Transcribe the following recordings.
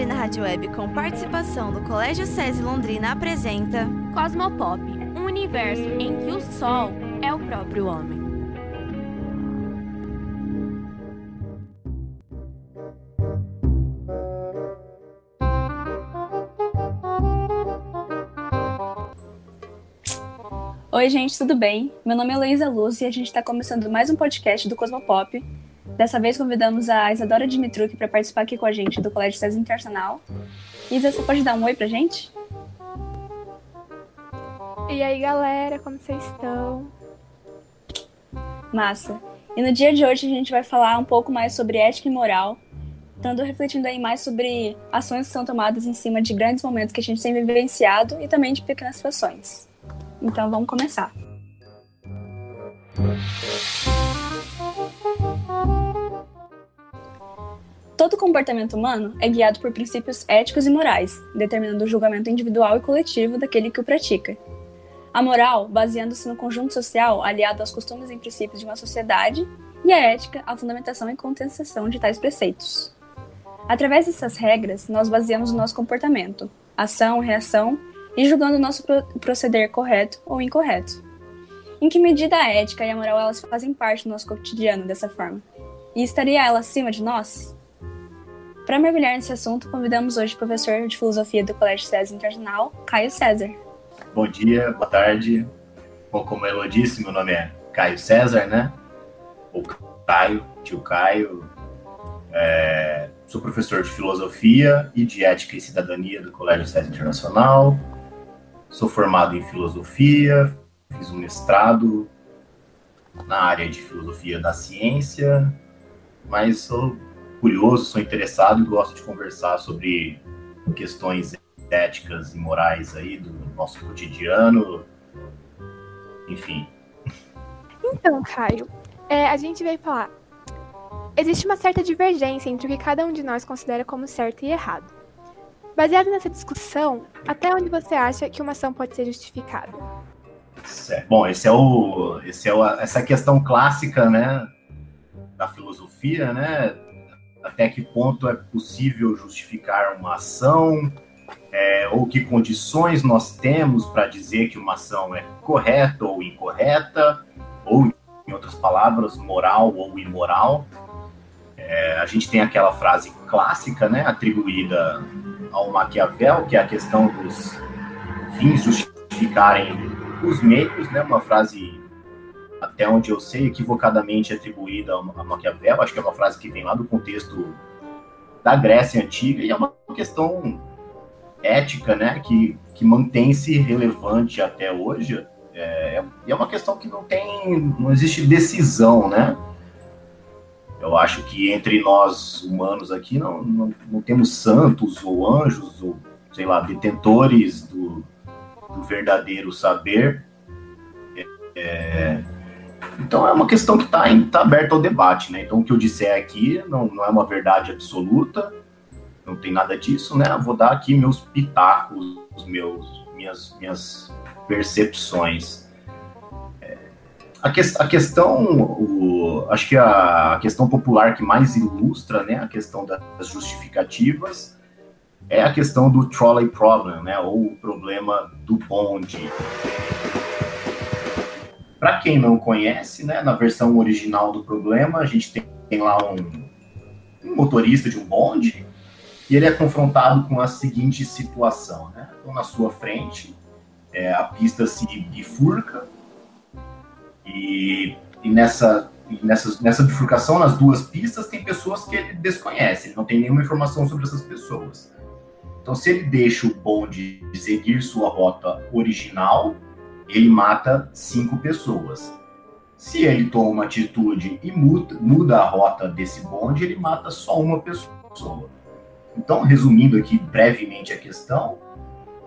Londrina Rádio Web, com participação do Colégio SESI Londrina, apresenta Cosmopop, um universo em que o Sol é o próprio homem. Oi, gente, tudo bem? Meu nome é Luísa Luz e a gente está começando mais um podcast do Cosmopop. Dessa vez convidamos a Isadora Dimitruk para participar aqui com a gente do Colégio César Internacional. Isa, você pode dar um oi pra gente? E aí, galera, como vocês estão? Massa. E no dia de hoje a gente vai falar um pouco mais sobre ética e moral, estando refletindo aí mais sobre ações que são tomadas em cima de grandes momentos que a gente tem vivenciado e também de pequenas situações. Então vamos começar. Todo comportamento humano é guiado por princípios éticos e morais, determinando o julgamento individual e coletivo daquele que o pratica. A moral, baseando-se no conjunto social aliado aos costumes e princípios de uma sociedade, e a ética, a fundamentação e contestação de tais preceitos. Através dessas regras, nós baseamos o nosso comportamento, ação, reação e julgando o nosso proceder correto ou incorreto. Em que medida a ética e a moral elas fazem parte do nosso cotidiano dessa forma? E estaria ela acima de nós? Para mergulhar nesse assunto, convidamos hoje o professor de filosofia do Colégio César Internacional, Caio César. Bom dia, boa tarde. Bom, como ela disse, meu nome é Caio César, né? Ou Caio, tio Caio. É, sou professor de filosofia e de ética e cidadania do Colégio César Internacional. Sou formado em filosofia, fiz um mestrado na área de filosofia da ciência, mas sou curioso, sou interessado e gosto de conversar sobre questões éticas e morais aí do nosso cotidiano, enfim. Então, Caio, é, a gente veio falar. Existe uma certa divergência entre o que cada um de nós considera como certo e errado. Baseado nessa discussão, até onde você acha que uma ação pode ser justificada? Certo. Bom, esse é o, esse é o, essa questão clássica, né, da filosofia, né? Até que ponto é possível justificar uma ação? É, ou que condições nós temos para dizer que uma ação é correta ou incorreta, ou, em outras palavras, moral ou imoral. É, a gente tem aquela frase clássica, né, atribuída ao Maquiavel, que é a questão dos fins justificarem os meios, né? Uma frase, até onde eu sei, equivocadamente atribuída a Maquiavel. Acho que é uma frase que vem lá do contexto da Grécia Antiga e é uma questão ética, né? Que, que mantém-se relevante até hoje. É, é uma questão que não tem, não existe decisão, né? Eu acho que entre nós humanos aqui não, não, não temos santos ou anjos ou, sei lá, detentores do, do verdadeiro saber. É, então é uma questão que está tá aberta ao debate, né? Então o que eu disser aqui não, não é uma verdade absoluta, não tem nada disso, né? Vou dar aqui meus pitacos, meus, minhas, minhas percepções a, que, a questão, o, acho que a, questão popular que mais ilustra né, a questão das justificativas é a questão do trolley problem, né, ou o problema do bonde. Para quem não conhece, né, na versão original do problema, a gente tem, tem lá um, um, motorista de um bonde e ele é confrontado com a seguinte situação. Né? Então, na sua frente, é, a pista se bifurca, e, e nessa, nessa, nessa bifurcação, nas duas pistas, tem pessoas que ele desconhece, ele não tem nenhuma informação sobre essas pessoas. Então, se ele deixa o bonde seguir sua rota original, ele mata cinco pessoas. Se ele toma uma atitude e muda, muda a rota desse bonde, ele mata só uma pessoa. Então, resumindo aqui brevemente a questão,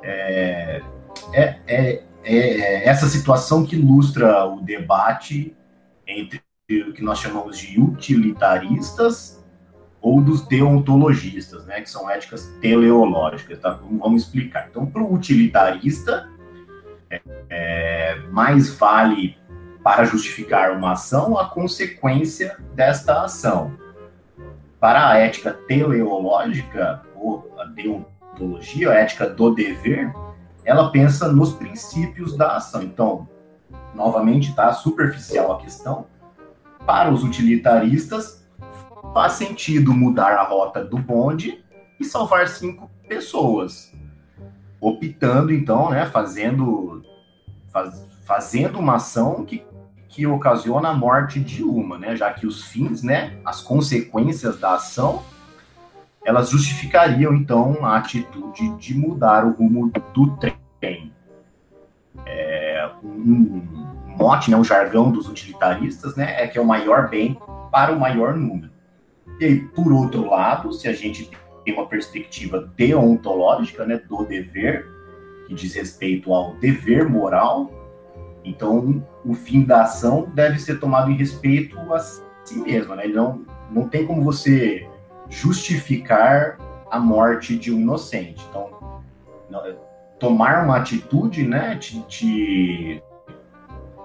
é, é, é é essa situação que ilustra o debate entre o que nós chamamos de utilitaristas ou dos deontologistas, né, que são éticas teleológicas, tá? Vamos explicar. Então, para o utilitarista, é, mais vale para justificar uma ação a consequência desta ação. Para a ética teleológica, ou deontologia, a ética do dever, ela pensa nos princípios da ação. Então, novamente, está superficial a questão. Para os utilitaristas, faz sentido mudar a rota do bonde e salvar cinco pessoas, optando então, né, fazendo faz, fazendo uma ação que, que ocasiona a morte de uma, né, já que os fins, né, as consequências da ação, elas justificariam então a atitude de mudar o rumo do trem. É, um, mote, né, um jargão dos utilitaristas, né, é que é o maior bem para o maior número. E aí, por outro lado, se a gente tem uma perspectiva deontológica, né, do dever, que diz respeito ao dever moral, então o fim da ação deve ser tomado em respeito a si mesmo, né? Não, não tem como você justificar a morte de um inocente. Então, tomar uma atitude, né, de, de,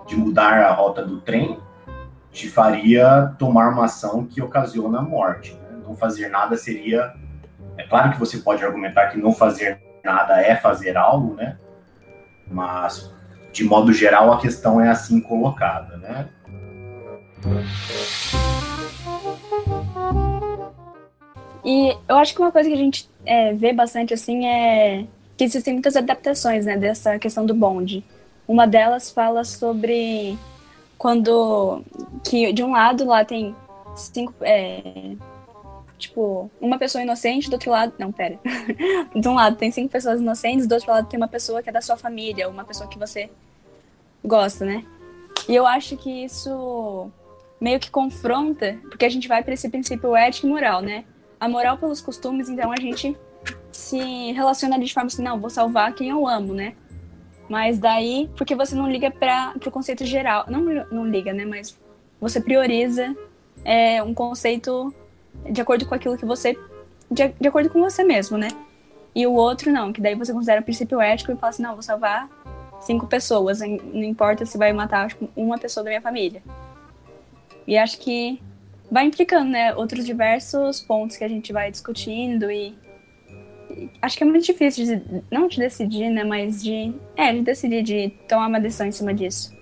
de mudar a rota do trem, te faria tomar uma ação que ocasiona a morte. Né? Não fazer nada seria é claro que você pode argumentar que não fazer nada é fazer algo, né? Mas, de modo geral, a questão é assim colocada, né? E eu acho que uma coisa que a gente é, vê bastante assim é que existem muitas adaptações né, dessa questão do bonde. Uma delas fala sobre quando que de um lado lá tem cinco, é, tipo, uma pessoa inocente, do outro lado. Não, pera. de um lado tem cinco pessoas inocentes, do outro lado tem uma pessoa que é da sua família, uma pessoa que você gosta, né? E eu acho que isso meio que confronta, porque a gente vai para esse princípio ético e moral, né? A moral pelos costumes, então a gente se relaciona de forma assim, não, vou salvar quem eu amo, né? Mas daí, porque você não liga para o conceito geral, não, não liga, né? Mas você prioriza é, um conceito de acordo com aquilo que você. De, de acordo com você mesmo, né? E o outro não, que daí você considera princípio ético e fala assim: não, vou salvar cinco pessoas, não importa se vai matar tipo, uma pessoa da minha família. E acho que vai implicando, né, outros diversos pontos que a gente vai discutindo e acho que é muito difícil de, não de decidir, né, mas de é, de decidir de tomar uma decisão em cima disso.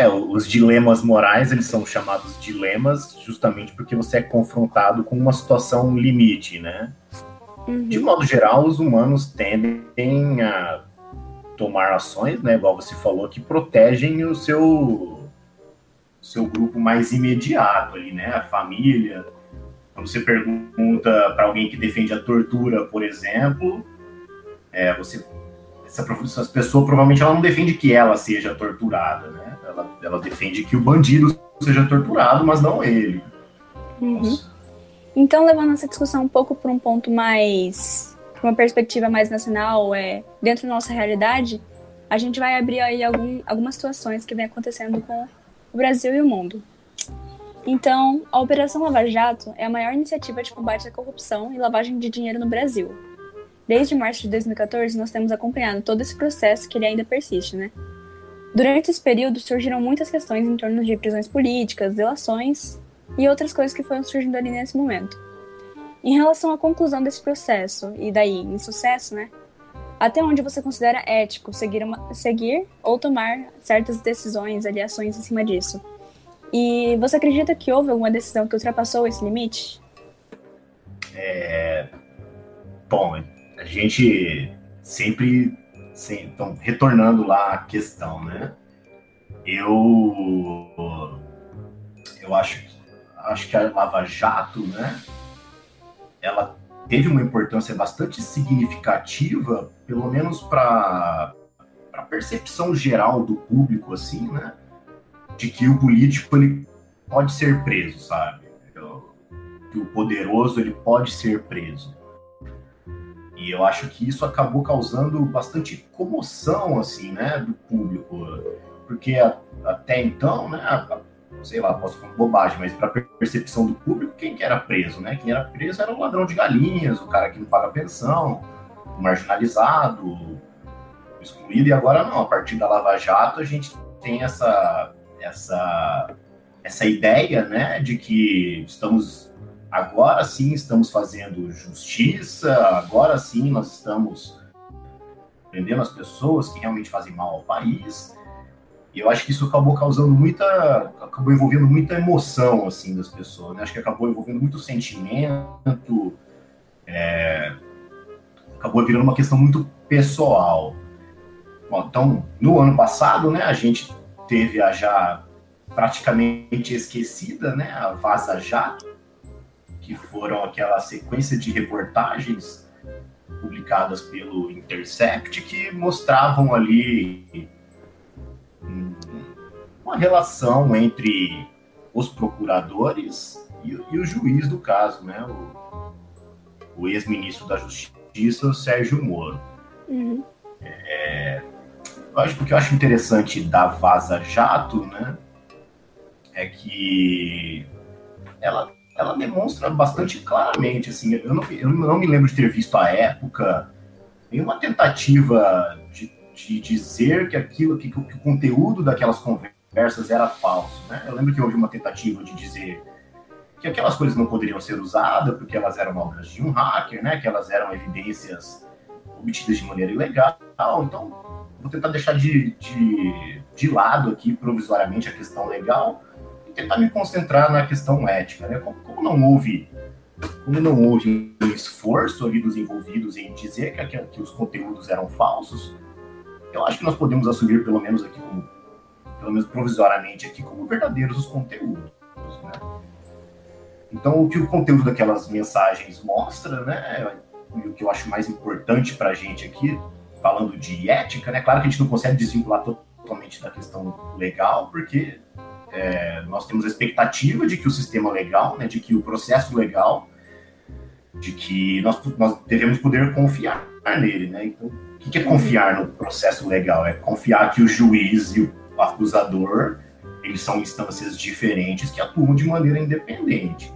É, os dilemas morais, eles são chamados dilemas justamente porque você é confrontado com uma situação limite, né? Uhum. De modo geral, os humanos tendem a tomar ações, né, igual você falou, que protegem o seu seu grupo mais imediato ali, né, a família. Quando você pergunta para alguém que defende a tortura, por exemplo, é, você essa, essa pessoa provavelmente ela não defende que ela seja torturada, né? Ela, ela defende que o bandido seja torturado, mas não ele. Uhum. Então, levando essa discussão um pouco para um ponto mais. para uma perspectiva mais nacional, é, dentro da nossa realidade, a gente vai abrir aí algum, algumas situações que vem acontecendo com o Brasil e o mundo. Então, a Operação Lava Jato é a maior iniciativa de combate à corrupção e lavagem de dinheiro no Brasil. Desde março de 2014, nós temos acompanhado todo esse processo que ele ainda persiste, né? Durante esse período, surgiram muitas questões em torno de prisões políticas, delações e outras coisas que foram surgindo ali nesse momento. Em relação à conclusão desse processo, e daí sucesso, né? Até onde você considera ético seguir, uma, seguir ou tomar certas decisões, ali, ações em cima disso? E você acredita que houve alguma decisão que ultrapassou esse limite? É... Bom, a gente sempre Sim, então, retornando lá à questão, né? Eu, eu acho, acho que a Lava Jato, né? Ela teve uma importância bastante significativa, pelo menos para a percepção geral do público, assim, né? De que o político ele pode ser preso, sabe? Que o poderoso ele pode ser preso. E eu acho que isso acabou causando bastante comoção, assim, né, do público. Porque a, até então, né, a, sei lá, posso falar bobagem, mas para percepção do público, quem que era preso, né? Quem era preso era o ladrão de galinhas, o cara que não paga pensão, o marginalizado, o excluído. E agora não, a partir da Lava Jato a gente tem essa essa essa ideia, né, de que estamos agora sim estamos fazendo justiça, agora sim nós estamos prendendo as pessoas que realmente fazem mal ao país. E eu acho que isso acabou causando muita, acabou envolvendo muita emoção assim das pessoas. Né? Acho que acabou envolvendo muito sentimento, é, acabou virando uma questão muito pessoal. Bom, então, no ano passado, né, a gente teve a já praticamente esquecida, né, a Vaza Jato, que foram aquela sequência de reportagens publicadas pelo Intercept que mostravam ali uma relação entre os procuradores e, e o juiz do caso, né, o, o ex-ministro da Justiça, o Sérgio Moro. Uhum. É, eu acho, o que eu acho interessante da Vaza Jato, né, é que ela, ela demonstra bastante claramente, assim, eu não, eu não me lembro de ter visto à época nenhuma tentativa de, de dizer que aquilo, que, que o conteúdo daquelas conversas era falso, né? Eu lembro que houve uma tentativa de dizer que aquelas coisas não poderiam ser usadas porque elas eram obras de um hacker, né? Que elas eram evidências obtidas de maneira ilegal. Então, vou tentar deixar de, de, de lado aqui provisoriamente a questão legal tentar me concentrar na questão ética, né? Como, como não houve como não houve um esforço ali dos envolvidos em dizer que, que, os conteúdos eram falsos, eu acho que nós podemos assumir pelo menos aqui como, pelo menos provisoriamente aqui como verdadeiros os conteúdos, né? Então, o que o conteúdo daquelas mensagens mostra, né, e o que eu acho mais importante para a gente aqui, falando de ética, né, claro que a gente não consegue desvincular totalmente da questão legal, porque é, nós temos a expectativa de que o sistema legal, né, de que o processo legal, de que nós, nós devemos poder confiar nele, né? Então, o que é confiar no processo legal? É confiar que o juiz e o acusador eles são instâncias diferentes que atuam de maneira independente.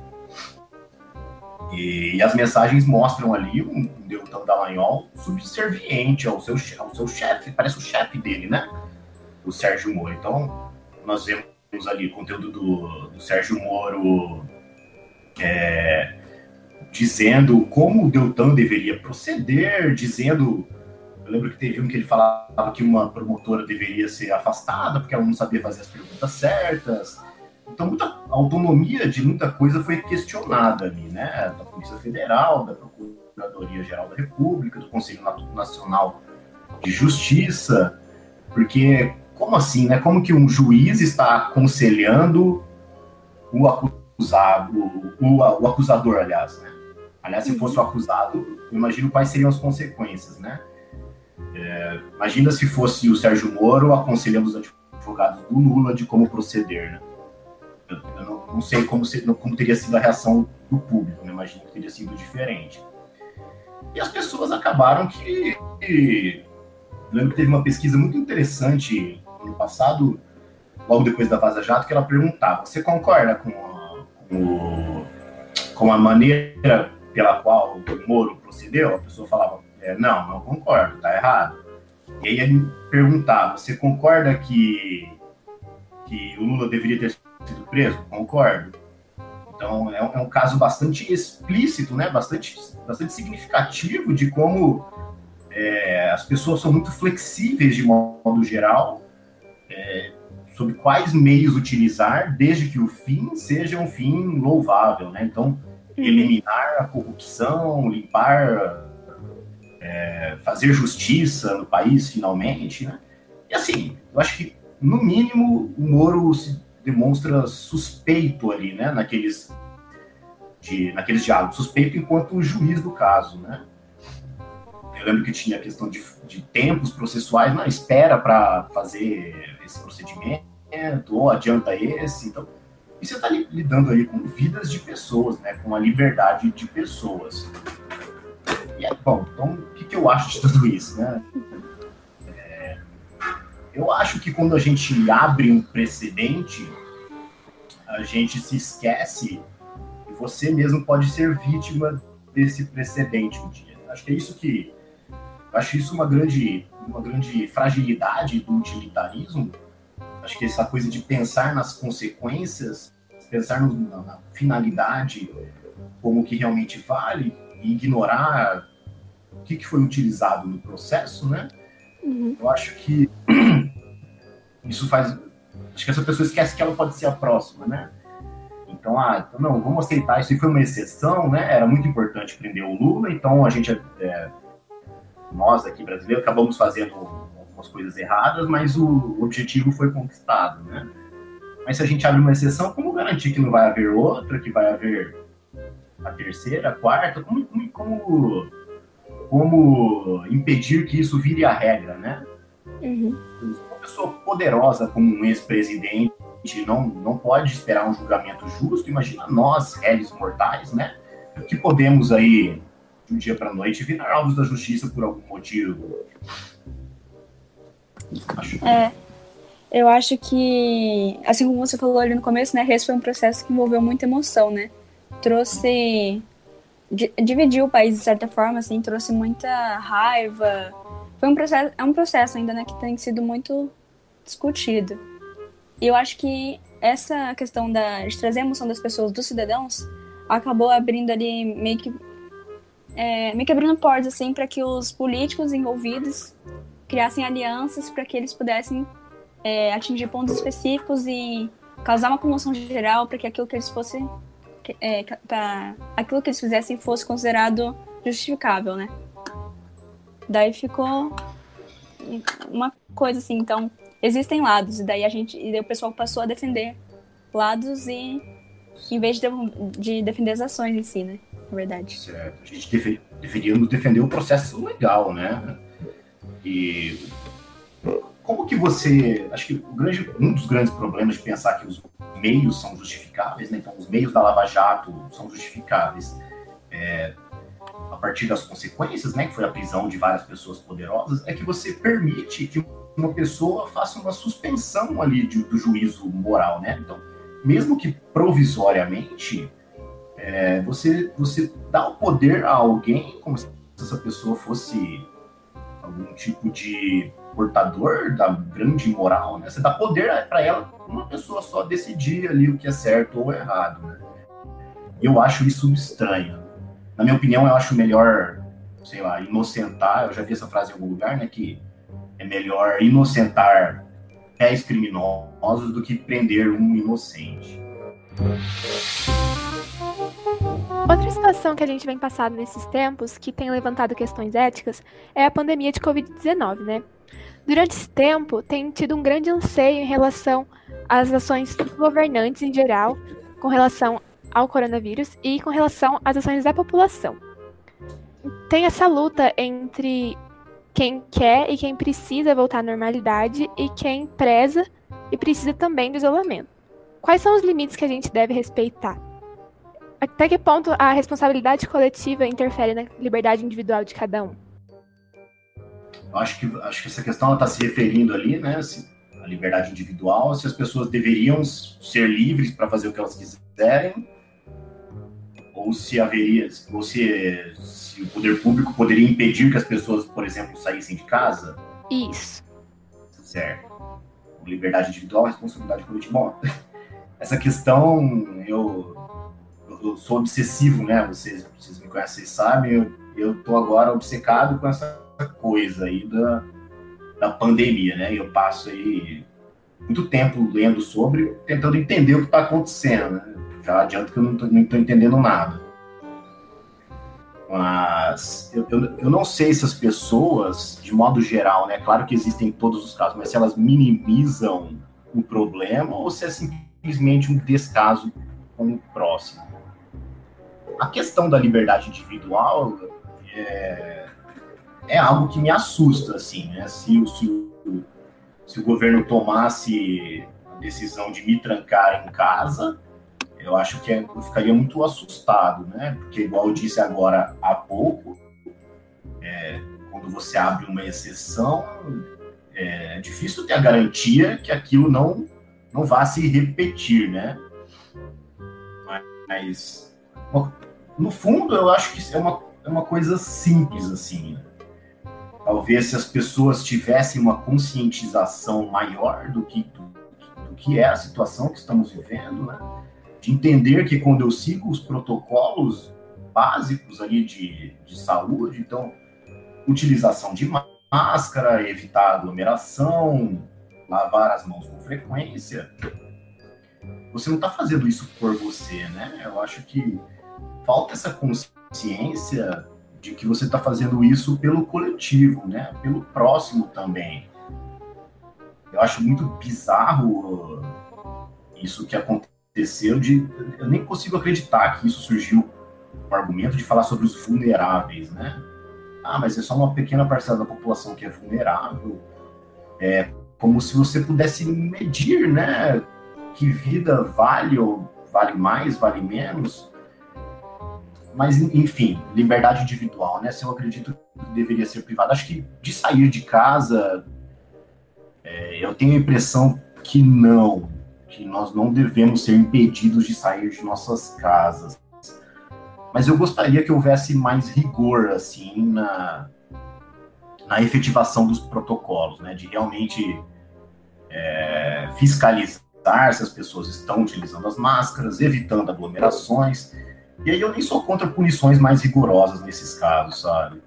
E, e as mensagens mostram ali um Deltan Dallagnol subserviente ao seu, ao seu chefe, parece o chefe dele, né? O Sérgio Moro. Então, nós vemos ali o conteúdo do, do Sérgio Moro é, dizendo como o Deltan deveria proceder, dizendo. Eu lembro que teve um que ele falava que uma promotora deveria ser afastada porque ela não sabia fazer as perguntas certas. Então, muita autonomia de muita coisa foi questionada ali, né? Da Polícia Federal, da Procuradoria-Geral da República, do Conselho Nacional de Justiça, porque como assim, né? Como que um juiz está aconselhando o acusado, o, o acusador, aliás, né? Aliás, se fosse o acusado, eu imagino quais seriam as consequências, né? É, imagina se fosse o Sérgio Moro aconselhando os advogados do Lula de como proceder, né? Eu, eu não, não, sei como, se, como teria sido a reação do público, né? Imagino que teria sido diferente. E as pessoas acabaram que. que eu lembro que teve uma pesquisa muito interessante ano passado, logo depois da Vaza Jato, que ela perguntava: você concorda com a, com, com a maneira pela qual o Moro procedeu? A pessoa falava: é, não, não concordo, tá errado. E aí ele perguntava: você concorda que, que o Lula deveria ter sido preso? Concordo. Então é um, é um caso bastante explícito, né? bastante, bastante significativo de como é, as pessoas são muito flexíveis de modo geral é, sobre quais meios utilizar, desde que o fim seja um fim louvável, né? Então, uhum. eliminar a corrupção, limpar, é, fazer justiça no país, finalmente, né? E assim, eu acho que, no mínimo, o Moro se demonstra suspeito ali, né? Naqueles, de, naqueles diálogos, suspeito enquanto juiz do caso, né? Eu lembro que tinha a questão de, de tempos processuais, não, espera para fazer esse procedimento, ou adianta esse. Então, e você está lidando aí com vidas de pessoas, né? Com a liberdade de pessoas. E é bom, então o que, que eu acho de tudo isso, né? É, eu acho que quando a gente abre um precedente, a gente se esquece que você mesmo pode ser vítima desse precedente um dia. Acho que é isso que acho isso uma grande, uma grande fragilidade do utilitarismo. Acho que essa coisa de pensar nas consequências, pensar no, na, na, finalidade, como que realmente vale e ignorar o que, que foi utilizado no processo, né? Uhum. Eu acho que isso faz. Acho que essa pessoa esquece que ela pode ser a próxima, né? Então, ah, então, não, vamos aceitar. Isso foi uma exceção, né? Era muito importante prender o Lula, então a gente, é, nós aqui brasileiros, acabamos fazendo algumas coisas erradas, mas o objetivo foi conquistado, né? Mas se a gente abre uma exceção, como garantir que não vai haver outra, que vai haver a terceira, a quarta? Como, como, como impedir que isso vire a regra, né? Uhum. Uma pessoa poderosa como um ex-presidente não, não pode esperar um julgamento justo. Imagina nós, réis mortais, né? Que podemos aí, de um dia para noite, virar alvos da justiça por algum motivo. Acho. É. Eu acho que, assim como você falou ali no começo, né, esse foi um processo que envolveu muita emoção, né? Trouxe dividiu o país de certa forma, assim, trouxe muita raiva. Foi um processo, é um processo ainda, né, que tem sido muito discutido. E eu acho que essa questão da, de trazer a emoção das pessoas, dos cidadãos, acabou abrindo ali meio que é, meio que abrindo portas assim para que os políticos envolvidos criassem alianças para que eles pudessem é, atingir pontos específicos e causar uma comoção geral para que aquilo que eles fossem é, pra, aquilo que eles fizessem fosse considerado justificável, né? Daí ficou uma coisa assim, então existem lados e daí a gente e o pessoal passou a defender lados e em vez de, de defender as ações em si, né? Na verdade. Certo. A gente deve, deveríamos defender o processo legal, né? E como que você. Acho que grande, um dos grandes problemas de pensar que os meios são justificáveis, né? então os meios da Lava Jato são justificáveis é, a partir das consequências, né? que foi a prisão de várias pessoas poderosas, é que você permite que uma pessoa faça uma suspensão ali de, do juízo moral. Né? Então, mesmo que provisoriamente, é, você, você dá o poder a alguém como se essa pessoa fosse algum tipo de portador da grande moral, né? Você dá poder para ela, uma pessoa só decidir ali o que é certo ou errado, né? Eu acho isso estranho. Na minha opinião, eu acho melhor, sei lá, inocentar. Eu já vi essa frase em algum lugar, né? Que é melhor inocentar pés criminosos do que prender um inocente. Outra situação que a gente vem passando nesses tempos, que tem levantado questões éticas, é a pandemia de Covid-19, né? Durante esse tempo, tem tido um grande anseio em relação às ações dos governantes em geral, com relação ao coronavírus e com relação às ações da população. Tem essa luta entre quem quer e quem precisa voltar à normalidade e quem preza e precisa também do isolamento. Quais são os limites que a gente deve respeitar? Até que ponto a responsabilidade coletiva interfere na liberdade individual de cada um? Eu acho que, acho que essa questão está se referindo ali, né? Se, a liberdade individual, se as pessoas deveriam ser livres para fazer o que elas quiserem, ou se haveria, ou se, se o poder público poderia impedir que as pessoas, por exemplo, saíssem de casa. Isso. Certo. Liberdade individual, responsabilidade coletiva. Essa questão eu eu sou obsessivo, né? Vocês, vocês me conhecem, vocês sabem, eu, eu tô agora obcecado com essa coisa aí da, da pandemia, né? Eu passo aí muito tempo lendo sobre, tentando entender o que está acontecendo, né? Já adianto que eu não estou entendendo nada. Mas eu, eu, eu, não sei se as pessoas, de modo geral, né? Claro que existem todos os casos, mas se elas minimizam o problema ou se é simplesmente um descaso com o próximo a questão da liberdade individual é, é algo que me assusta, assim, né? Se, se, se o governo tomasse a decisão de me trancar em casa, eu acho que eu ficaria muito assustado, né? Porque, igual eu disse agora há pouco, é, quando você abre uma exceção, é difícil ter a garantia que aquilo não, não vá se repetir, né? Mas no fundo, eu acho que é uma, é uma coisa simples, assim. Né? Talvez se as pessoas tivessem uma conscientização maior do que, do, do que é a situação que estamos vivendo, né? de entender que quando eu sigo os protocolos básicos ali de, de saúde, então utilização de máscara, evitar aglomeração, lavar as mãos com frequência. Você não está fazendo isso por você, né? Eu acho que falta essa consciência de que você está fazendo isso pelo coletivo, né? Pelo próximo também. Eu acho muito bizarro isso que aconteceu de eu nem consigo acreditar que isso surgiu o argumento de falar sobre os vulneráveis, né? Ah, mas é só uma pequena parcela da população que é vulnerável. É como se você pudesse medir, né? Que vida vale ou vale mais, vale menos. Mas, enfim, liberdade individual, né? Se eu acredito que deveria ser privada, acho que de sair de casa, é, eu tenho a impressão que não, que nós não devemos ser impedidos de sair de nossas casas mas eu gostaria que houvesse mais rigor assim na, na efetivação dos protocolos, né? De realmente é, fiscalizar se as pessoas estão utilizando as máscaras, evitando aglomerações. E aí eu nem sou contra punições mais rigorosas nesses casos, sabe?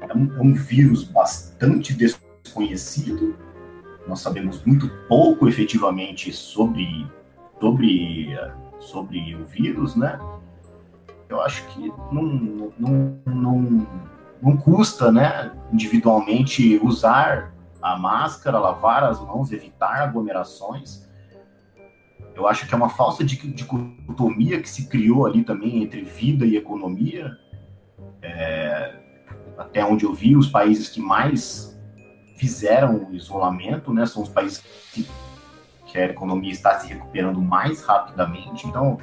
É um, é um vírus bastante desconhecido. Nós sabemos muito pouco efetivamente sobre sobre sobre o vírus, né? eu acho que não, não, não, não custa, né, individualmente usar a máscara, lavar as mãos, evitar aglomerações. Eu acho que é uma falsa dicotomia que se criou ali também entre vida e economia. É, até onde eu vi, os países que mais fizeram o isolamento, né, são os países que, que a economia está se recuperando mais rapidamente. Então,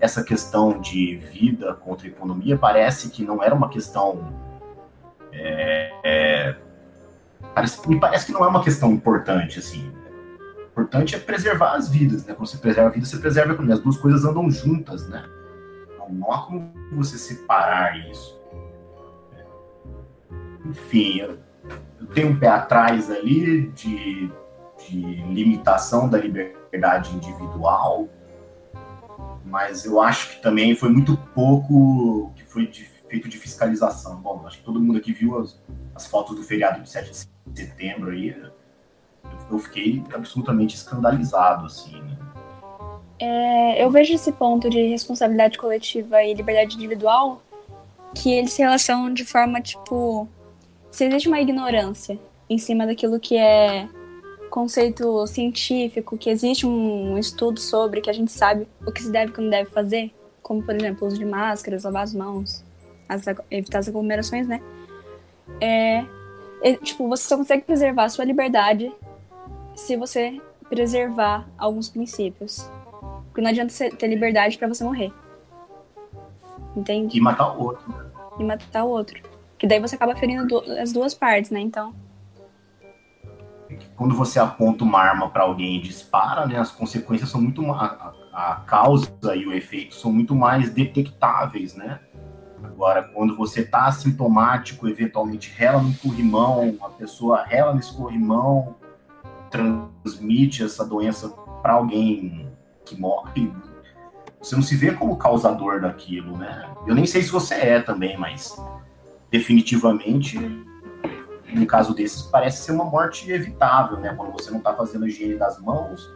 essa questão de vida contra economia parece que não era uma questão. É, é, parece, me parece que não é uma questão importante, assim. Importante é preservar as vidas, né? Quando você preserva a vida, você preserva a economia. As duas coisas andam juntas, né? Não, não há como você separar isso. Enfim, eu, eu tenho um pé atrás ali de, de limitação da liberdade individual, mas eu acho que também foi muito pouco que foi de, feito de fiscalização. Bom, acho que todo mundo aqui viu as, as fotos do feriado de 7 de setembro aí. Eu, fiquei absolutamente escandalizado, assim, né? É, eu vejo esse ponto de responsabilidade coletiva e liberdade individual que eles se relacionam de forma, tipo, se existe uma ignorância em cima daquilo que é conceito científico, que existe um estudo sobre, que a gente sabe o que se deve e o que não deve fazer, como, por exemplo, o uso de máscaras, lavar as mãos, as, evitar as aglomerações, né? É, é, tipo, você só consegue preservar a sua liberdade se você preservar alguns princípios. Porque não adianta você ter liberdade para você morrer. Entende? E matar o outro. E matar o outro. Que daí você acaba ferindo as duas partes, né? Então quando você aponta uma arma para alguém e dispara, né, as consequências são muito a, a causa e o efeito são muito mais detectáveis, né? Agora, quando você está assintomático, eventualmente rela no corrimão, a pessoa rela nesse corrimão, transmite essa doença para alguém que morre, você não se vê como causador daquilo, né? Eu nem sei se você é também, mas definitivamente no caso desses, parece ser uma morte evitável, né? Quando você não está fazendo a higiene das mãos,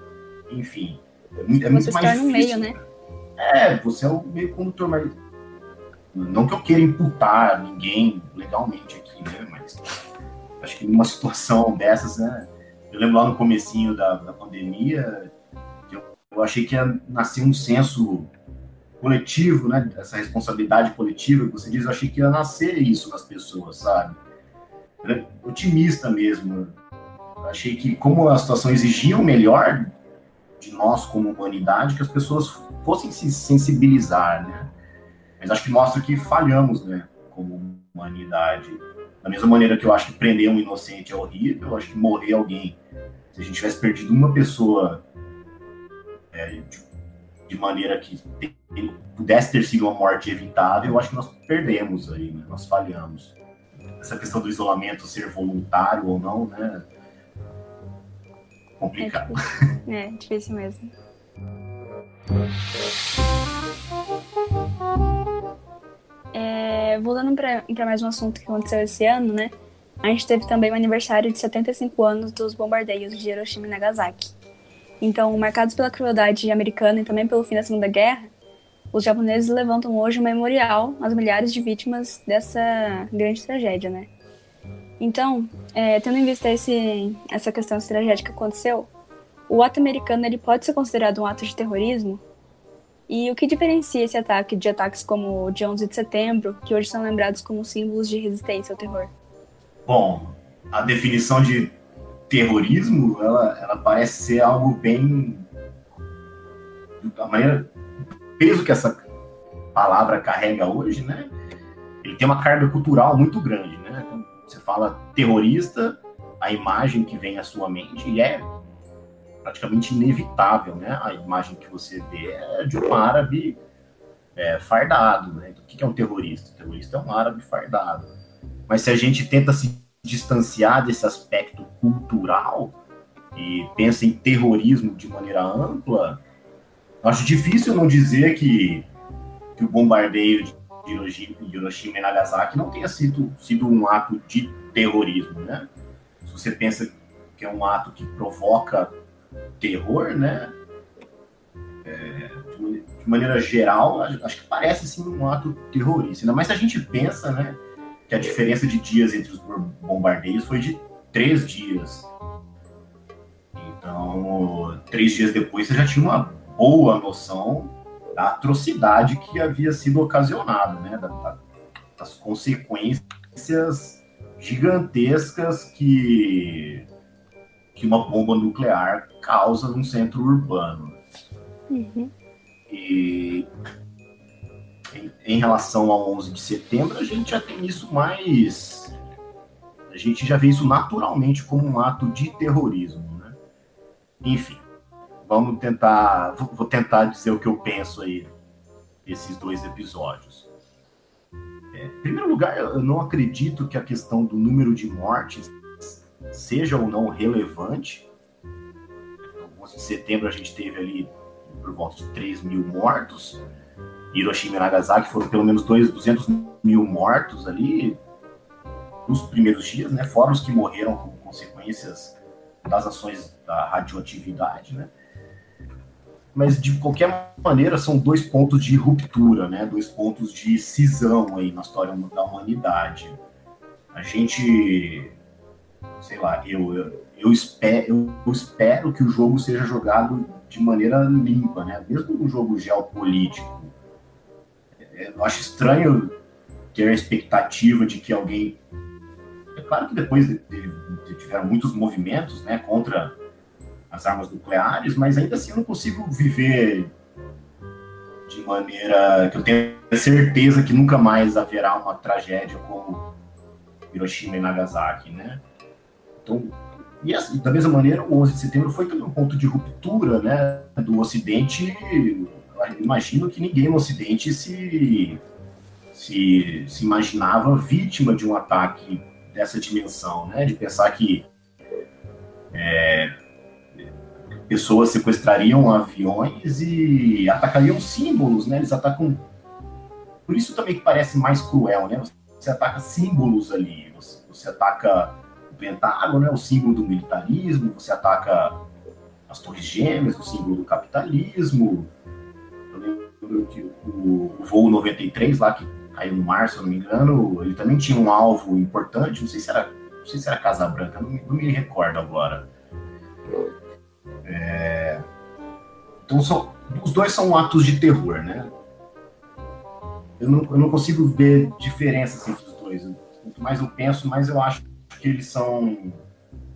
enfim. É muito, é muito mais difícil. Meio, né? É, você é o meio condutor, mas. Não que eu queira imputar ninguém legalmente aqui, né? Mas acho que numa situação dessas, né? Eu lembro lá no comecinho da, da pandemia, eu, eu achei que ia nascer um senso coletivo, né? Essa responsabilidade coletiva que você diz, eu achei que ia nascer isso nas pessoas, sabe? otimista mesmo. Achei que, como a situação exigia o melhor de nós como humanidade, que as pessoas fossem se sensibilizar, né? Mas acho que mostra que falhamos, né, como humanidade. Da mesma maneira que eu acho que prender um inocente é horrível, eu acho que morrer alguém, se a gente tivesse perdido uma pessoa é, de, de, maneira que pudesse ter sido uma morte evitável, eu acho que nós perdemos aí, né? nós falhamos essa questão do isolamento ser voluntário ou não, né? Complicado. É, é difícil mesmo. é, voltando para mais um assunto que aconteceu esse ano, né? A gente teve também o aniversário de 75 anos dos bombardeios de Hiroshima e Nagasaki. Então, marcados pela crueldade americana e também pelo fim da Segunda Guerra, os japoneses levantam hoje um memorial às milhares de vítimas dessa grande tragédia, né? Então, é, tendo em vista esse, essa questão essa tragédia que aconteceu, o ato americano ele pode ser considerado um ato de terrorismo? E o que diferencia esse ataque de ataques como o de 11 de setembro, que hoje são lembrados como símbolos de resistência ao terror? Bom, a definição de terrorismo, ela, ela parece ser algo bem. Da maneira. Peso que essa palavra carrega hoje, né? Ele tem uma carga cultural muito grande, né? Você fala terrorista, a imagem que vem à sua mente é praticamente inevitável, né? A imagem que você vê é de um árabe é, fardado, né? Então, o que é um terrorista? O terrorista é um árabe fardado. Mas se a gente tenta se distanciar desse aspecto cultural e pensa em terrorismo de maneira ampla, acho difícil não dizer que, que o bombardeio de Hiroshima, e Nagasaki não tenha sido, sido um ato de terrorismo, né? Se você pensa que é um ato que provoca terror, né? É, de, maneira geral, acho que parece sim um ato terrorista. Ainda mais se a gente pensa, né? Que a diferença de dias entre os bombardeios foi de três dias. Então, três dias depois você já tinha uma boa noção da atrocidade que havia sido ocasionada, né? das consequências gigantescas que, que uma bomba nuclear causa num centro urbano. Uhum. E em, relação ao 11 de setembro, a gente já tem isso mais. A gente já vê isso naturalmente como um ato de terrorismo, né? Enfim, vamos tentar. Vou tentar dizer o que eu penso aí desses dois episódios. É, em primeiro lugar, eu não acredito que a questão do número de mortes seja ou não relevante. No 11 de setembro a gente teve ali por volta de 3 mil mortos. Hiroshima e Nagasaki foram pelo menos dois, 200 mil mortos ali nos primeiros dias, né? Fora os que morreram como consequências das ações da radioatividade, né? Mas de qualquer maneira são dois pontos de ruptura, né? Dois pontos de cisão aí na história da humanidade. A gente, sei lá, eu, eu, eu espero, eu espero que o jogo seja jogado de maneira limpa, né? Mesmo um jogo geopolítico eu acho estranho ter a expectativa de que alguém. É claro que depois de, de, de, tiveram muitos movimentos né, contra as armas nucleares, mas ainda assim eu não consigo viver de maneira que eu tenho certeza que nunca mais haverá uma tragédia como Hiroshima e Nagasaki, né? Então, e assim, da mesma maneira, o 11 de setembro foi também um ponto de ruptura, né, do Ocidente imagino que ninguém no Ocidente se, se, se imaginava vítima de um ataque dessa dimensão, né? De pensar que é, pessoas sequestrariam aviões e atacariam símbolos, né? Eles atacam. Por isso também que parece mais cruel, né? Você ataca símbolos ali, você, você ataca o Pentágono, né? O símbolo do militarismo, você ataca as Torres Gêmeas, o símbolo do capitalismo, o, o voo 93 lá, que caiu no mar, se eu não me engano, ele também tinha um alvo importante, não sei se era, não sei se era Casa Branca, não, não me recordo agora. É... Então, são, os dois são atos de terror, né? Eu não, eu não consigo ver diferença entre os dois. Quanto mais eu penso, mais eu acho que eles são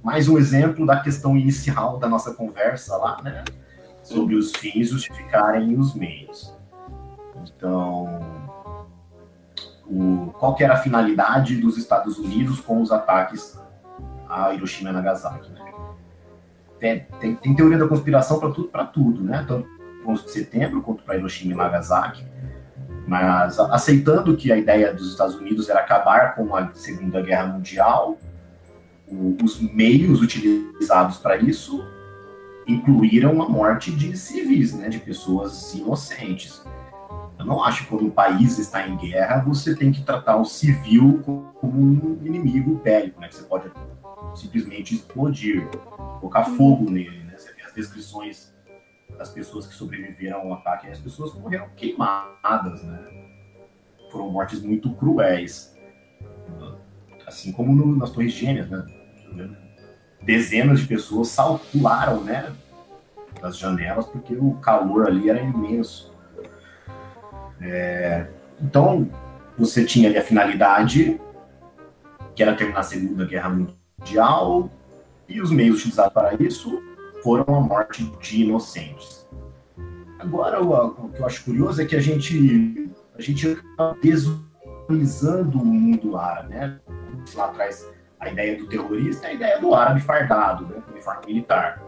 mais um exemplo da questão inicial da nossa conversa lá, né? Sobre os fins justificarem os meios. Então, o, qual era a finalidade dos Estados Unidos com os ataques a Hiroshima e Nagasaki? Né? Tem, tem, tem, teoria da conspiração para tudo, para tudo, né? Tanto para 11 de setembro quanto para Hiroshima e Nagasaki. Mas aceitando que a ideia dos Estados Unidos era acabar com a Segunda Guerra Mundial, o, os meios utilizados para isso incluíram a morte de civis, né, de pessoas inocentes Eu não acho que quando um país está em guerra, você tem que tratar o civil como um inimigo bélico, né? Que você pode simplesmente explodir, colocar fogo nele, né? Você vê as descrições das pessoas que sobreviveram ao ataque, as pessoas morreram queimadas, né? Foram mortes muito cruéis. Assim como no, nas Torres Gêmeas, né? Dezenas de pessoas saltaram, né? Das janelas, porque o calor ali era imenso. É, então, você tinha ali a finalidade, que era terminar a Segunda Guerra Mundial, e os meios utilizados para isso foram a morte de inocentes. Agora, o, o que eu acho curioso é que a gente a gente está desvalorizando o mundo árabe, né? Lá atrás, a ideia do terrorista é a ideia do árabe fardado, né? Uniforme militar.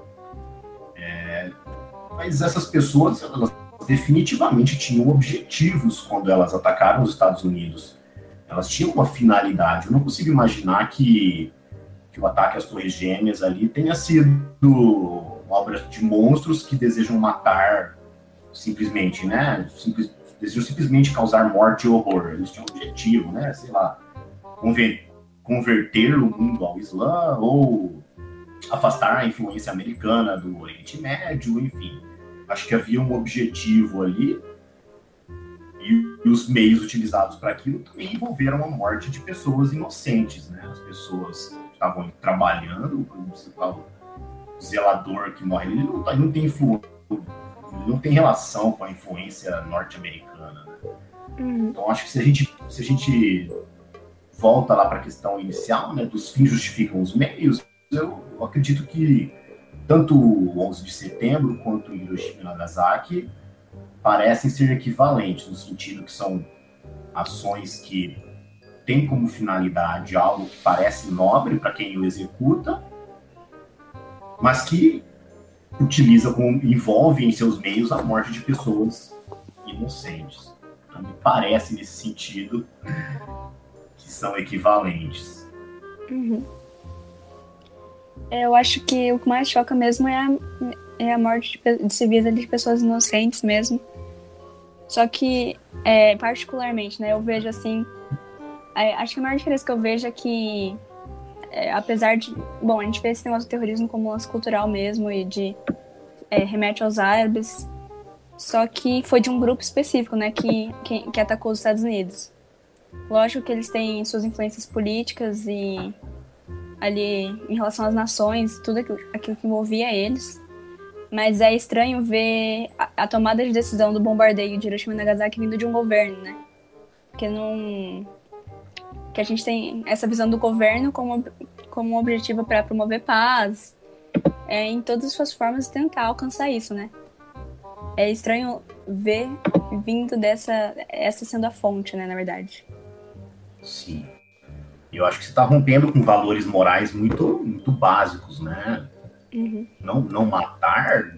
É, mas essas pessoas, elas definitivamente tinham objetivos quando elas atacaram os Estados Unidos. Elas tinham uma finalidade. Eu não consigo imaginar que, que o ataque às Torres Gêmeas ali tenha sido obra de monstros que desejam matar simplesmente, né? Simples, desejam simplesmente causar morte e horror. Eles tinham um objetivo, né? Sei lá, conver, converter o mundo ao Islã ou afastar a influência americana do Oriente Médio, enfim acho que havia um objetivo ali e os meios utilizados para aquilo também envolveram a morte de pessoas inocentes, né? As pessoas estavam trabalhando, o zelador que morre, ele não, ele não tem influência, não tem relação com a influência norte-americana. Né? Uhum. Então acho que se a gente se a gente volta lá para a questão inicial, né, dos fins justificam os meios, eu acredito que tanto o 11 de setembro quanto Hiroshima e Nagasaki parecem ser equivalentes, no sentido que são ações que têm como finalidade algo que parece nobre para quem o executa, mas que utiliza envolve em seus meios a morte de pessoas inocentes. Então me parece nesse sentido que são equivalentes. Uhum. Eu acho que o que mais choca mesmo é a, é a morte de, de civis de pessoas inocentes mesmo. Só que, é, particularmente, né, eu vejo assim. É, acho que a maior diferença que eu vejo é que, é, apesar de. Bom, a gente vê esse negócio do terrorismo como um lance cultural mesmo e de. É, remete aos árabes. Só que foi de um grupo específico, né, que, que, que atacou os Estados Unidos. Lógico que eles têm suas influências políticas e ali em relação às nações, tudo aquilo, aquilo que envolvia eles. Mas é estranho ver a, a, tomada de decisão do bombardeio de Hiroshima e Nagasaki vindo de um governo, né? Que não. Que a gente tem essa visão do governo como, como um objetivo para promover paz, é, em todas as suas formas tentar alcançar isso, né? É estranho ver vindo dessa. essa sendo a fonte, né, na verdade. Sim. Eu acho que você está rompendo com valores morais muito, muito básicos, né? Uhum. Não, não matar,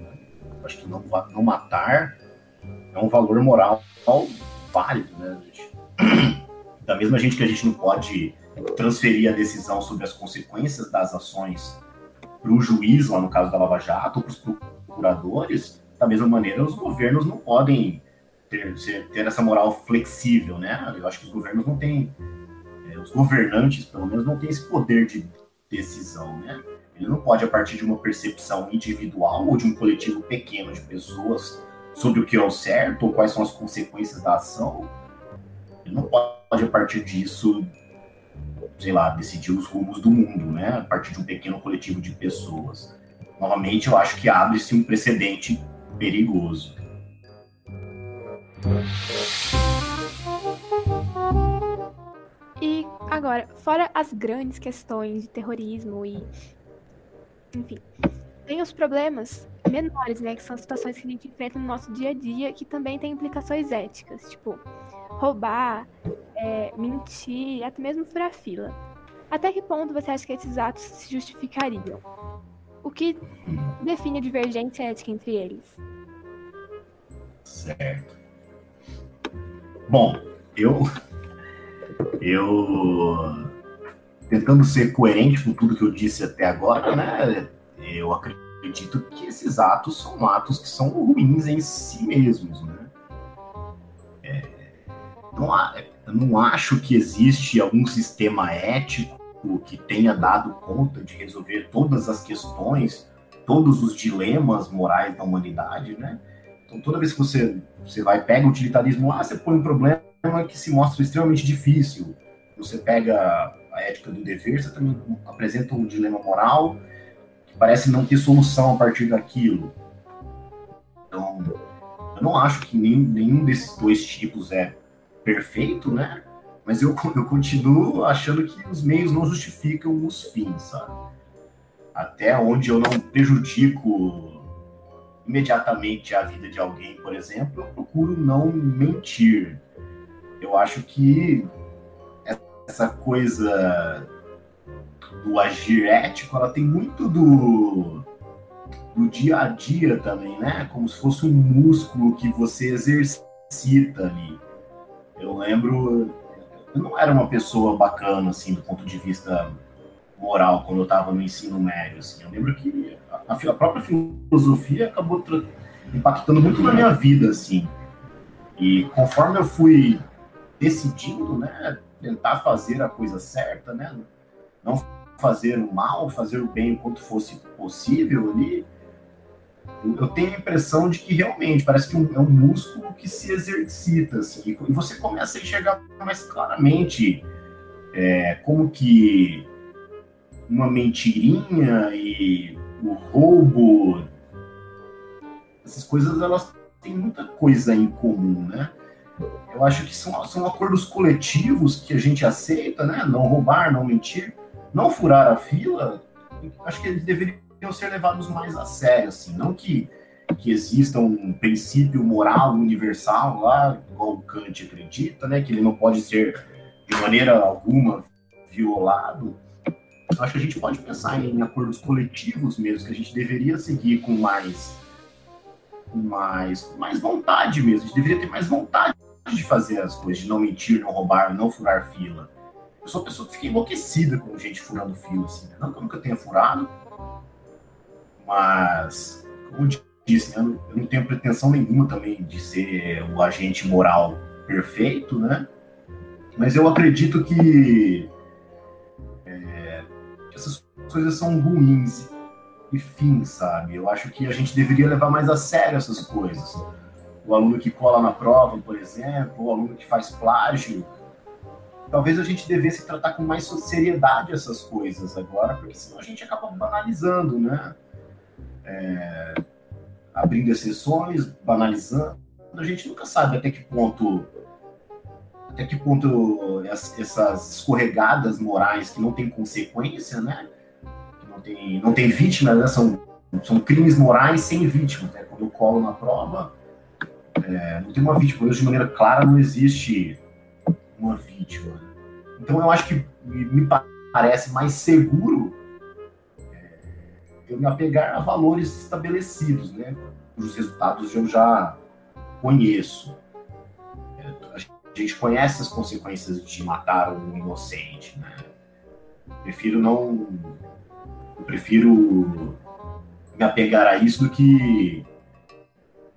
acho que não, não matar é um valor moral válido, né, gente? Da mesma gente que a gente não pode transferir a decisão sobre as consequências das ações para o juiz, lá no caso da Lava Jato, ou para os procuradores, da mesma maneira, os governos não podem ter, ter essa moral flexível, né? Eu acho que os governos não têm os governantes, pelo menos, não têm esse poder de decisão, né? Ele não pode, a partir de uma percepção individual ou de um coletivo pequeno de pessoas sobre o que é o certo ou quais são as consequências da ação, ele não pode, a partir disso, sei lá, decidir os rumos do mundo, né? A partir de um pequeno coletivo de pessoas. Novamente, eu acho que abre-se um precedente perigoso. Agora, fora as grandes questões de terrorismo e. Enfim. Tem os problemas menores, né? Que são situações que a gente enfrenta no nosso dia a dia, que também tem implicações éticas. Tipo, roubar, é, mentir, até mesmo furar fila. Até que ponto você acha que esses atos se justificariam? O que define a divergência ética entre eles? Certo. Bom, eu eu tentando ser coerente com tudo que eu disse até agora, né? Eu acredito que esses atos são atos que são ruins em si mesmos, né? É, não, eu não acho que existe algum sistema ético que tenha dado conta de resolver todas as questões, todos os dilemas morais da humanidade, né? Então, toda vez que você, você vai, pega o utilitarismo lá, você põe um problema que se mostra extremamente difícil. Você pega a ética do dever, você também apresenta um dilema moral que parece não ter solução a partir daquilo. Então, eu não acho que nenhum, nenhum desses dois tipos é perfeito, né? Mas eu, eu continuo achando que os meios não justificam os fins, sabe? Até onde eu não prejudico imediatamente a vida de alguém, por exemplo, eu procuro não mentir. Eu acho que essa coisa do agir ético, ela tem muito do, do dia a dia também, né? Como se fosse um músculo que você exercita ali. Eu lembro, eu não era uma pessoa bacana, assim, do ponto de vista moral, quando eu estava no ensino médio, assim. Eu lembro que a, a própria filosofia acabou impactando muito na minha vida, assim. E conforme eu fui decidindo, né, tentar fazer a coisa certa, né, não fazer o mal, fazer o bem o quanto fosse possível ali, eu tenho a impressão de que realmente parece que é um músculo que se exercita, assim, e você começa a enxergar mais claramente é, como que uma mentirinha e o roubo, essas coisas elas têm muita coisa em comum, né? Eu acho que são, são acordos coletivos que a gente aceita, né? Não roubar, não mentir, não furar a fila. Acho que eles deveriam ser levados mais a sério, assim. Não que, que exista um princípio moral universal lá, igual Kant acredita, né? Que ele não pode ser de maneira alguma violado. Acho que a gente pode pensar em acordos coletivos mesmo, que a gente deveria seguir com mais, mais, mais vontade mesmo. A gente deveria ter mais vontade de fazer as coisas, de não mentir, não roubar, não furar fila. Eu sou uma pessoa que fica enlouquecida com gente furando fila, assim. Né? Não que eu nunca tenha furado, mas, como disse, né? eu não tenho pretensão nenhuma também de ser o agente moral perfeito, né? Mas eu acredito que é, essas coisas são ruins e fim, sabe? Eu acho que a gente deveria levar mais a sério essas coisas o aluno que cola na prova, por exemplo, o aluno que faz plágio. Talvez a gente devesse tratar com mais seriedade essas coisas agora, porque senão a gente acaba banalizando, né? É, abrindo exceções, banalizando. A gente nunca sabe até que ponto até que ponto essas escorregadas morais que não têm consequência, né? Que não tem, não tem vítima, né? São, são crimes morais sem vítima. Né? Quando eu colo na prova, é, não tem uma vítima, de maneira clara não existe uma vítima. Então eu acho que me parece mais seguro é, eu me apegar a valores estabelecidos, né? Cujos resultados eu já conheço. É, a gente conhece as consequências de matar um inocente, né? Prefiro não. Eu prefiro me apegar a isso do que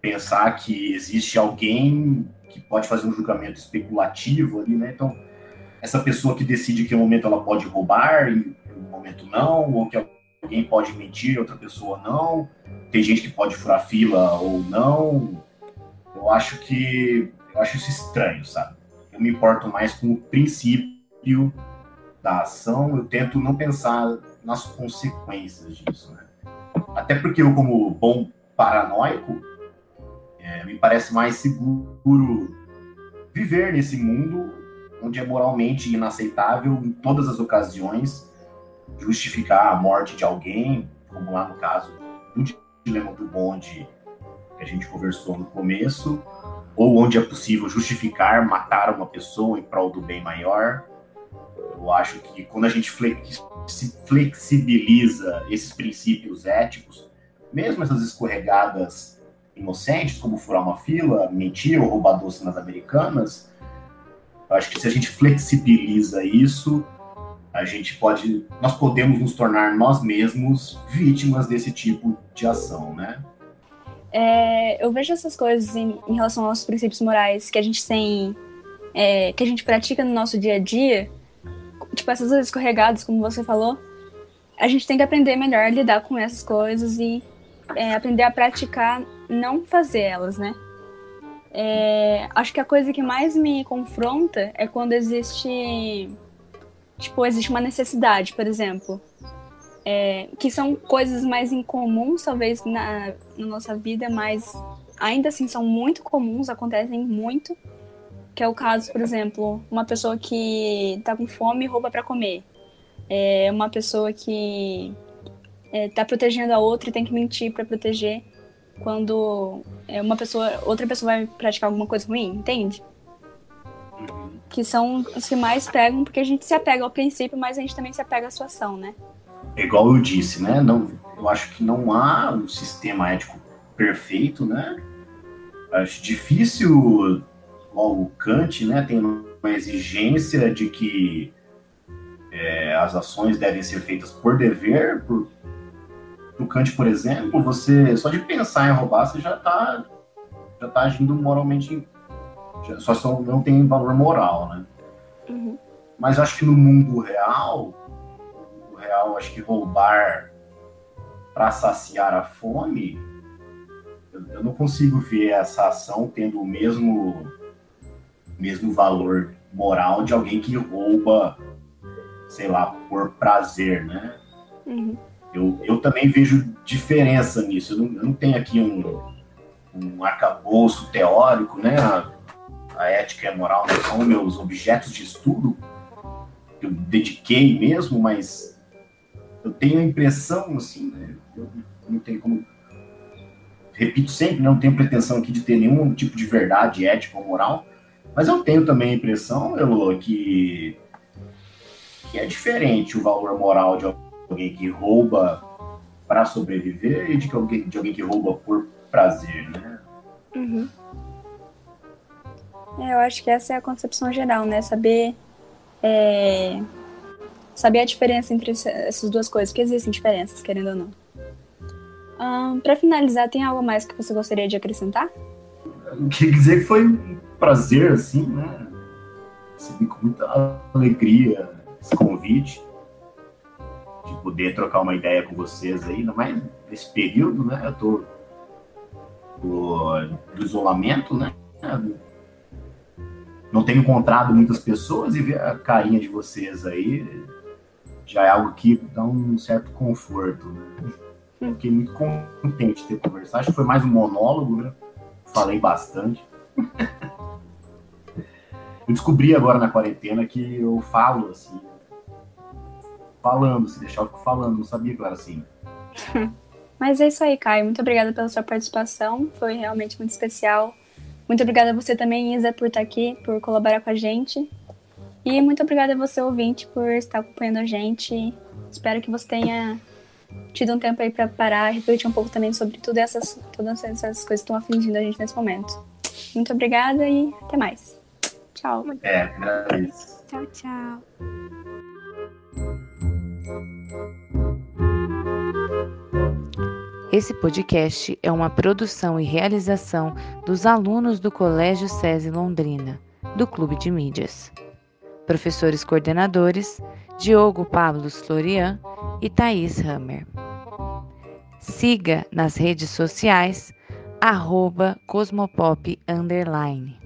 pensar que existe alguém que pode fazer um julgamento especulativo ali, né? Então, essa pessoa que decide que um momento ela pode roubar, em um momento não, ou que alguém pode mentir, outra pessoa não. Tem gente que pode furar fila ou não. Eu acho que eu acho isso estranho, sabe? Eu me importo mais com o princípio da ação, eu tento não pensar nas consequências disso, né? Até porque eu, como bom paranoico, é, me parece mais seguro viver nesse mundo onde é moralmente inaceitável em todas as ocasiões justificar a morte de alguém, como lá no caso do dilema do bonde que a gente conversou no começo, ou onde é possível justificar matar uma pessoa em prol do bem maior. Eu acho que quando a gente se flexibiliza esses princípios éticos, mesmo essas escorregadas inocentes, como furar uma fila, mentir ou roubar doce nas americanas, eu acho que se a gente flexibiliza isso, a gente pode, nós podemos nos tornar nós mesmos vítimas desse tipo de ação, né? É, eu vejo essas coisas em, em, relação aos princípios morais que a gente tem, é, que a gente pratica no nosso dia a dia, tipo essas escorregadas, como você falou, a gente tem que aprender melhor a lidar com essas coisas e é, aprender a praticar, não fazer elas, né? É, acho que a coisa que mais me confronta é quando existe, tipo, existe uma necessidade, por exemplo, é, que são coisas mais incomuns, talvez, na, na nossa vida, mas ainda assim são muito comuns, acontecem muito, que é o caso, por exemplo, uma pessoa que tá com fome e rouba para comer. É uma pessoa que é, tá protegendo a outra e tem que mentir para proteger quando é, uma pessoa, outra pessoa vai praticar alguma coisa ruim, entende? Uhum. Que são os que mais pegam, porque a gente se apega ao princípio, mas a gente também se apega à sua ação, né? É igual eu disse, né? Não, eu acho que não há um sistema ético perfeito, né? Acho difícil, o Kant, né, tem uma exigência de que é, as ações devem ser feitas por dever, por no Kant, por exemplo, você só de pensar em roubar, você já está já tá agindo moralmente, já, só, só não tem valor moral, né? Uhum. Mas acho que no mundo real, no mundo real, acho que roubar para saciar a fome, eu, eu, não consigo ver essa ação tendo o mesmo mesmo valor moral de alguém que rouba, sei lá, por prazer, né? Uhum. Eu, eu também vejo diferença nisso. Eu não, eu não tenho aqui um, um arcabouço teórico, né? A, a ética e a moral são meus objetos de estudo, que eu dediquei mesmo, mas eu tenho a impressão, assim, né? eu não tenho como. Repito sempre, não tenho pretensão aqui de ter nenhum tipo de verdade ética ou moral, mas eu tenho também a impressão, Elô, que, que é diferente o valor moral de alguém que rouba para sobreviver e de, alguém, de alguém que rouba por prazer, né? Uhum. É, eu acho que essa é a concepção geral, né? Saber é, saber a diferença entre essas duas coisas, porque existem diferenças, querendo ou não. Para finalizar, tem algo mais que você gostaria de acrescentar? Queria dizer que foi um prazer, assim, né? Recebi com muita alegria esse convite poder trocar uma ideia com vocês aí, ainda mais nesse período, né? Eu tô do, do isolamento, né? Não tenho encontrado muitas pessoas e ver a carinha de vocês aí já é algo que dá um certo conforto, né? Fiquei muito contente de ter conversado. Acho que foi mais um monólogo, né? Falei bastante. eu descobri agora na quarentena que eu falo assim, falando, se deixar eu fico falando, não sabia que era assim. Mas é isso aí, Caio. Muito obrigada pela sua participação, foi realmente muito especial. Muito obrigada a você também, Isa, por estar aqui, por colaborar com a gente. E muito obrigada a você, ouvinte, por estar acompanhando a gente. Espero que você tenha tido um tempo aí para parar e refletir um pouco também sobre tudo essas, todas essas coisas que estão afligindo a gente nesse momento. Muito obrigada e até mais. Tchau. É, agradeço. Tchau, tchau. Esse podcast é uma produção e realização dos alunos do Colégio SESI Londrina, do Clube de Mídias. Professores coordenadores: Diogo Pablo Florian e Thaís Hammer. Siga nas redes sociais, arroba Cosmopop Underline.